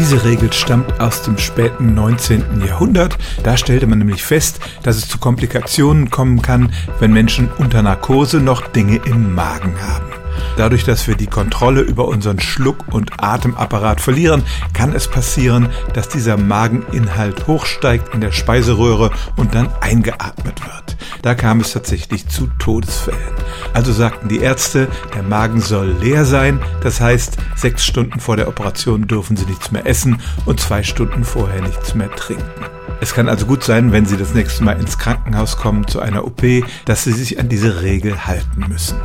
Diese Regel stammt aus dem späten 19. Jahrhundert. Da stellte man nämlich fest, dass es zu Komplikationen kommen kann, wenn Menschen unter Narkose noch Dinge im Magen haben. Dadurch, dass wir die Kontrolle über unseren Schluck- und Atemapparat verlieren, kann es passieren, dass dieser Mageninhalt hochsteigt in der Speiseröhre und dann eingeatmet wird. Da kam es tatsächlich zu Todesfällen. Also sagten die Ärzte, der Magen soll leer sein, das heißt, sechs Stunden vor der Operation dürfen Sie nichts mehr essen und zwei Stunden vorher nichts mehr trinken. Es kann also gut sein, wenn Sie das nächste Mal ins Krankenhaus kommen zu einer OP, dass Sie sich an diese Regel halten müssen.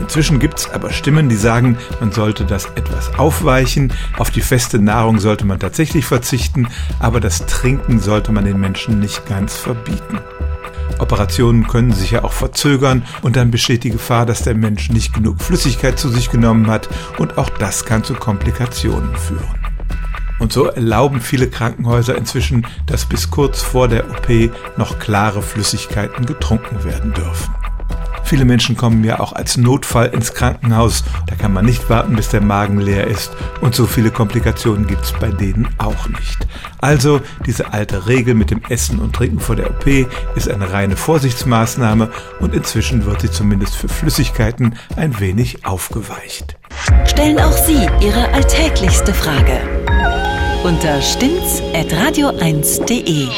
Inzwischen gibt es aber Stimmen, die sagen, man sollte das etwas aufweichen. Auf die feste Nahrung sollte man tatsächlich verzichten, aber das Trinken sollte man den Menschen nicht ganz verbieten. Operationen können sich ja auch verzögern und dann besteht die Gefahr, dass der Mensch nicht genug Flüssigkeit zu sich genommen hat und auch das kann zu Komplikationen führen. Und so erlauben viele Krankenhäuser inzwischen, dass bis kurz vor der OP noch klare Flüssigkeiten getrunken werden dürfen. Viele Menschen kommen ja auch als Notfall ins Krankenhaus. Da kann man nicht warten, bis der Magen leer ist. Und so viele Komplikationen gibt es bei denen auch nicht. Also diese alte Regel mit dem Essen und Trinken vor der OP ist eine reine Vorsichtsmaßnahme und inzwischen wird sie zumindest für Flüssigkeiten ein wenig aufgeweicht. Stellen auch Sie Ihre alltäglichste Frage unter stimmtz.radio1.de.